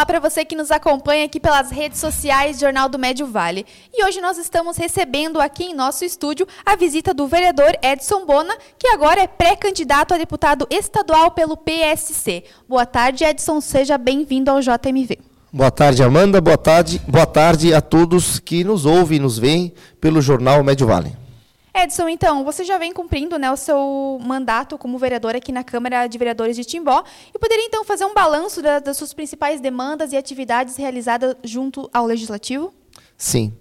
Olá para você que nos acompanha aqui pelas redes sociais do Jornal do Médio Vale. E hoje nós estamos recebendo aqui em nosso estúdio a visita do vereador Edson Bona, que agora é pré-candidato a deputado estadual pelo PSC. Boa tarde, Edson, seja bem-vindo ao JMV. Boa tarde, Amanda. Boa tarde, boa tarde a todos que nos ouvem e nos veem pelo Jornal Médio Vale. Edson, então, você já vem cumprindo né, o seu mandato como vereador aqui na Câmara de Vereadores de Timbó e poderia então fazer um balanço da, das suas principais demandas e atividades realizadas junto ao Legislativo? Sim.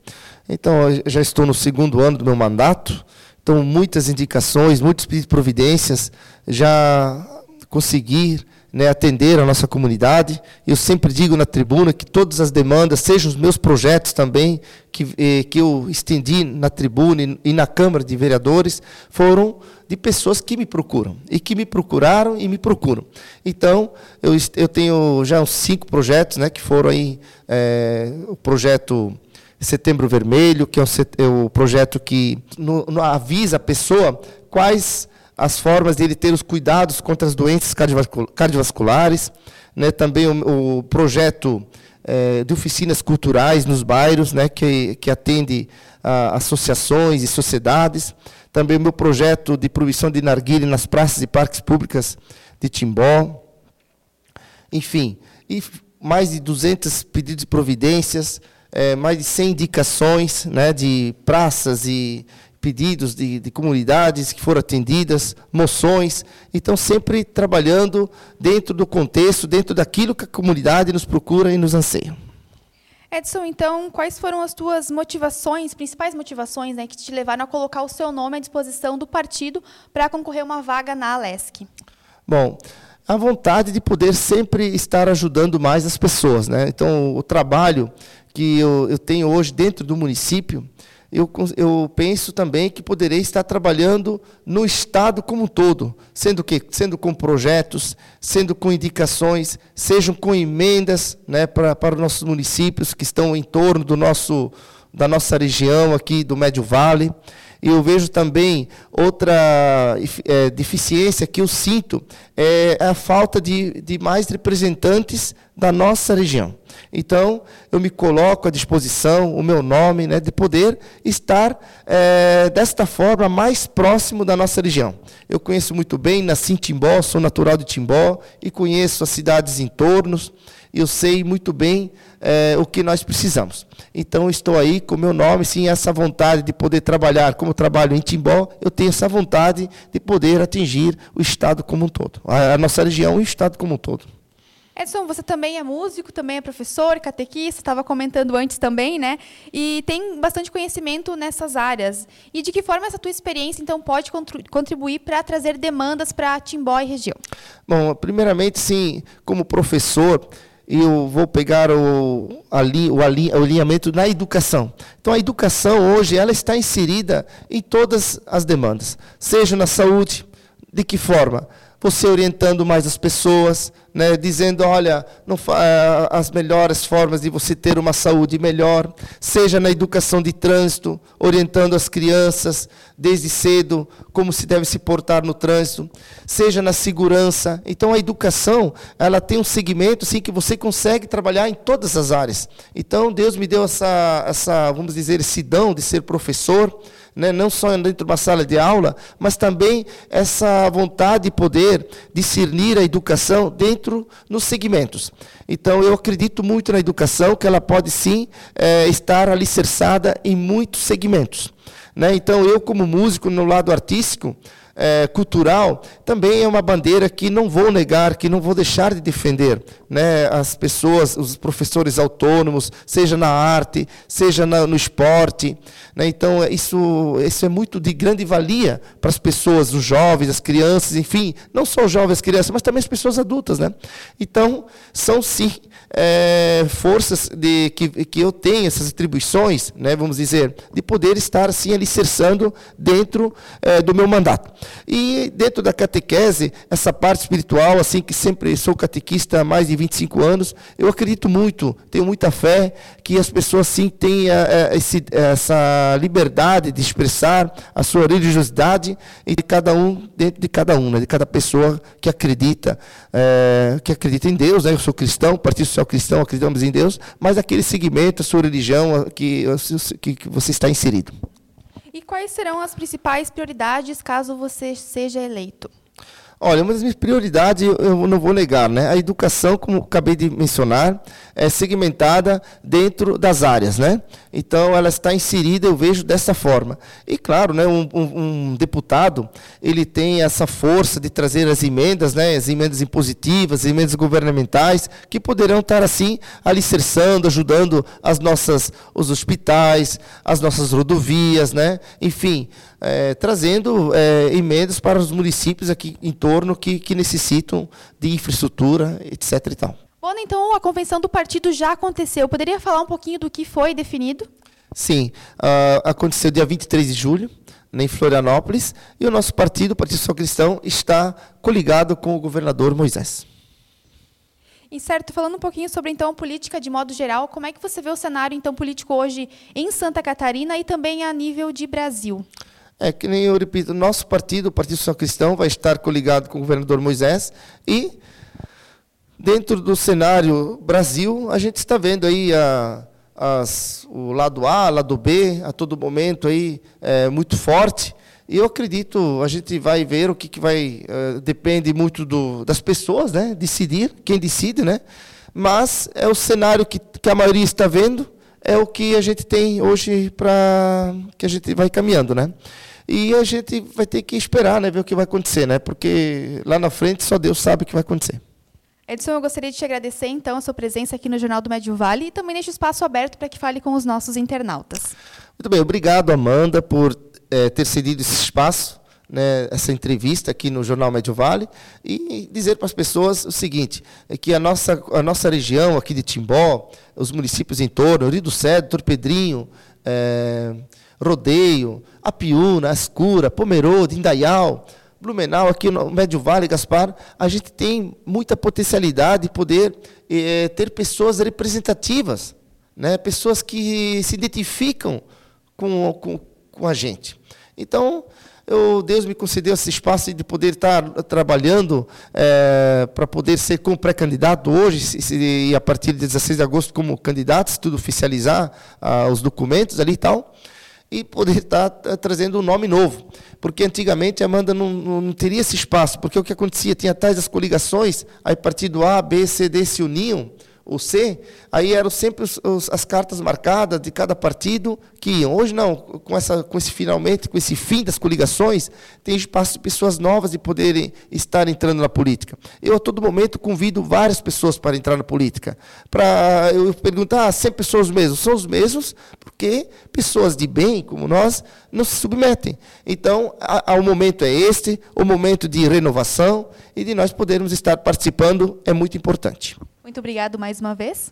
Então, eu já estou no segundo ano do meu mandato, então muitas indicações, muitas providências, já consegui né, atender a nossa comunidade. Eu sempre digo na tribuna que todas as demandas, sejam os meus projetos também, que, eh, que eu estendi na tribuna e, na Câmara de Vereadores, foram de pessoas que me procuram, e que me procuraram e me procuram. Então, eu, eu tenho já uns cinco projetos, né, que foram aí, é, o projeto Setembro Vermelho, que é o, é o projeto que avisa a pessoa quais as formas de ele ter os cuidados contra as doenças cardiovasculares, né, também o, o projeto é, de oficinas culturais nos bairros, né, que, que atende a associações e sociedades, também o meu projeto de proibição de narguile nas praças e parques públicas de Timbó, enfim, e mais de 200 pedidos de providências, é, mais de 100 indicações né, de praças e, pedidos de, de, comunidades que foram atendidas, moções, então sempre trabalhando dentro do contexto, dentro daquilo que a comunidade nos procura e nos anseia. Edson, então, quais foram as tuas motivações, principais motivações, né, que te levaram a colocar o seu nome à disposição do partido para concorrer uma vaga na Alesc? Bom, a vontade de poder sempre estar ajudando mais as pessoas, né? Então, o trabalho que eu, eu tenho hoje dentro do município, eu, eu penso também que poderei estar trabalhando no Estado como um todo, sendo que sendo com projetos, sendo com indicações, sejam com emendas né, para, para os nossos municípios que estão em torno do nosso, da nossa região aqui do Médio Vale. E eu vejo também outra é, deficiência que eu sinto, é a falta de, de mais representantes da nossa região. Então, eu me coloco à disposição, o meu nome, né, de poder estar é, desta forma mais próximo da nossa região. Eu conheço muito bem, nasci em Timbó, sou natural de Timbó e conheço as cidades em torno. Eu sei muito bem é, o que nós precisamos. Então, estou aí com o meu nome, sim, essa vontade de poder trabalhar como trabalho em Timbó, eu tenho essa vontade de poder atingir o Estado como um todo, a, a nossa região e o Estado como um todo. Edson, você também é músico, também é professor, catequista, estava comentando antes também, né? E tem bastante conhecimento nessas áreas. E de que forma essa tua experiência, então, pode contribuir para trazer demandas para Timbó e região? Bom, primeiramente, sim, como professor, eu vou pegar o, ali, o, ali, o alinhamento na educação. Então, a educação hoje ela está inserida em todas as demandas, seja na saúde, de que forma? Você orientando mais as pessoas, né, dizendo, olha, não, eh, as melhores formas de você ter uma saúde melhor, seja na educação de trânsito, orientando as crianças desde cedo como se deve se portar no trânsito, seja na segurança. Então a educação, ela tem um segmento assim que você consegue trabalhar em todas as áreas. Então Deus me deu essa essa, vamos dizer, esse de ser professor, né, não só dentro de uma sala de aula, mas também essa vontade de poder discernir a educação dentro nos segmentos. Então, eu acredito muito na educação, que ela pode sim é, estar alicerçada em muitos segmentos. Né? Então, eu, como músico, no lado artístico, é, cultural, também é uma bandeira que não vou negar, que não vou deixar de defender. Né? As pessoas, os professores autônomos, seja na arte, seja na, no esporte. Né? Então, isso, isso é muito de grande valia para as pessoas, os jovens, as crianças, enfim, não só os jovens, as crianças, mas também as pessoas adultas. Né? Então, são sim é, forças de, que, que eu tenho, essas atribuições, né, vamos dizer, de poder estar assim alicerçando dentro é, do meu mandato. E dentro da catequese, essa parte espiritual, assim que sempre sou catequista mais de 25 anos, eu acredito muito, tenho muita fé que as pessoas sim tenham é, esse, essa liberdade de expressar a sua religiosidade e de cada um dentro de cada um, né? de cada pessoa que acredita, é, que acredita em Deus, né? Eu sou cristão, Partido Social Cristão, acreditamos em Deus, mas aquele segmento, a sua religião que, que você está inserido. E quais serão as principais prioridades caso você seja eleito? Olha, uma das minhas prioridades, eu não vou negar, né? A educação, como acabei de mencionar, é segmentada dentro das áreas, né? Então, ela está inserida, eu vejo dessa forma. E, claro, né, um, um, um deputado, ele tem essa força de trazer as emendas, né? As emendas impositivas, as emendas governamentais, que poderão estar, assim, alicerçando, ajudando as nossas, os hospitais, as nossas rodovias, né? Enfim, é, trazendo é, emendas para os municípios aqui em torno que, que necessitam de infraestrutura, etc. E tal. Bom, então a convenção do partido já aconteceu. Poderia falar um pouquinho do que foi definido? Sim, uh, aconteceu dia 23 de julho, em Florianópolis, e o nosso partido, o Partido Social Cristão, está coligado com o governador Moisés. E certo, falando um pouquinho sobre então política de modo geral, como é que você vê o cenário então político hoje em Santa Catarina e também a nível de Brasil? É que nem eu repito, nosso partido, o Partido Social Cristão, vai estar coligado com o governador Moisés e dentro do cenário Brasil, a gente está vendo aí a, as, o lado A, lado B, a todo momento aí é, muito forte. E eu acredito, a gente vai ver o que, que vai. Uh, depende muito do, das pessoas, né? Decidir, quem decide, né? Mas é o cenário que, que a maioria está vendo, é o que a gente tem hoje para. que a gente vai caminhando, né? E a gente vai ter que esperar, né, ver o que vai acontecer, né? Porque lá na frente só Deus sabe o que vai acontecer. Edson, eu gostaria de te agradecer então a sua presença aqui no Jornal do Médio Vale e também neste espaço aberto para que fale com os nossos internautas. Muito bem, obrigado Amanda por é, ter cedido esse espaço, né, essa entrevista aqui no Jornal Médio Vale e dizer para as pessoas o seguinte, é que a nossa, a nossa região aqui de Timbó, os municípios em torno, Rio do Cedro, Torpedrinho, é, Rodeio, Apiúna, Ascura, Pomerode, Indaial, Blumenau, aqui no Médio Vale, Gaspar, a gente tem muita potencialidade de poder eh, ter pessoas representativas, né? pessoas que se identificam com, com, com a gente. Então, eu, Deus me concedeu esse espaço de poder estar trabalhando é, para poder ser como pré-candidato hoje e a partir de 16 de agosto como candidato, se tudo oficializar ah, os documentos ali e tal e poder estar trazendo um nome novo. Porque antigamente a Amanda não, não, teria esse espaço, porque o que acontecia? Tinha tais as coligações, aí partido A, B, C, D se uniam, o C, aí eram sempre os, os, as cartas marcadas de cada partido que iam. Hoje não, com, essa, com esse finalmente, com esse fim das coligações, tem espaço de pessoas novas de poderem estar entrando na política. Eu a todo momento convido várias pessoas para entrar na política. Para eu perguntar, ah, sempre são os mesmos? São os mesmos porque pessoas de bem como nós não se submetem. Então, a, a, o momento é este, o momento de renovação e de nós podermos estar participando é muito importante. Muito obrigado mais uma vez.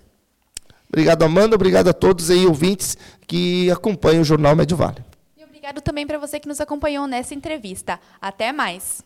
Obrigado, Amanda. Obrigado a todos aí, ouvintes que acompanham o Jornal Médio Vale. E obrigado também para você que nos acompanhou nessa entrevista. Até mais.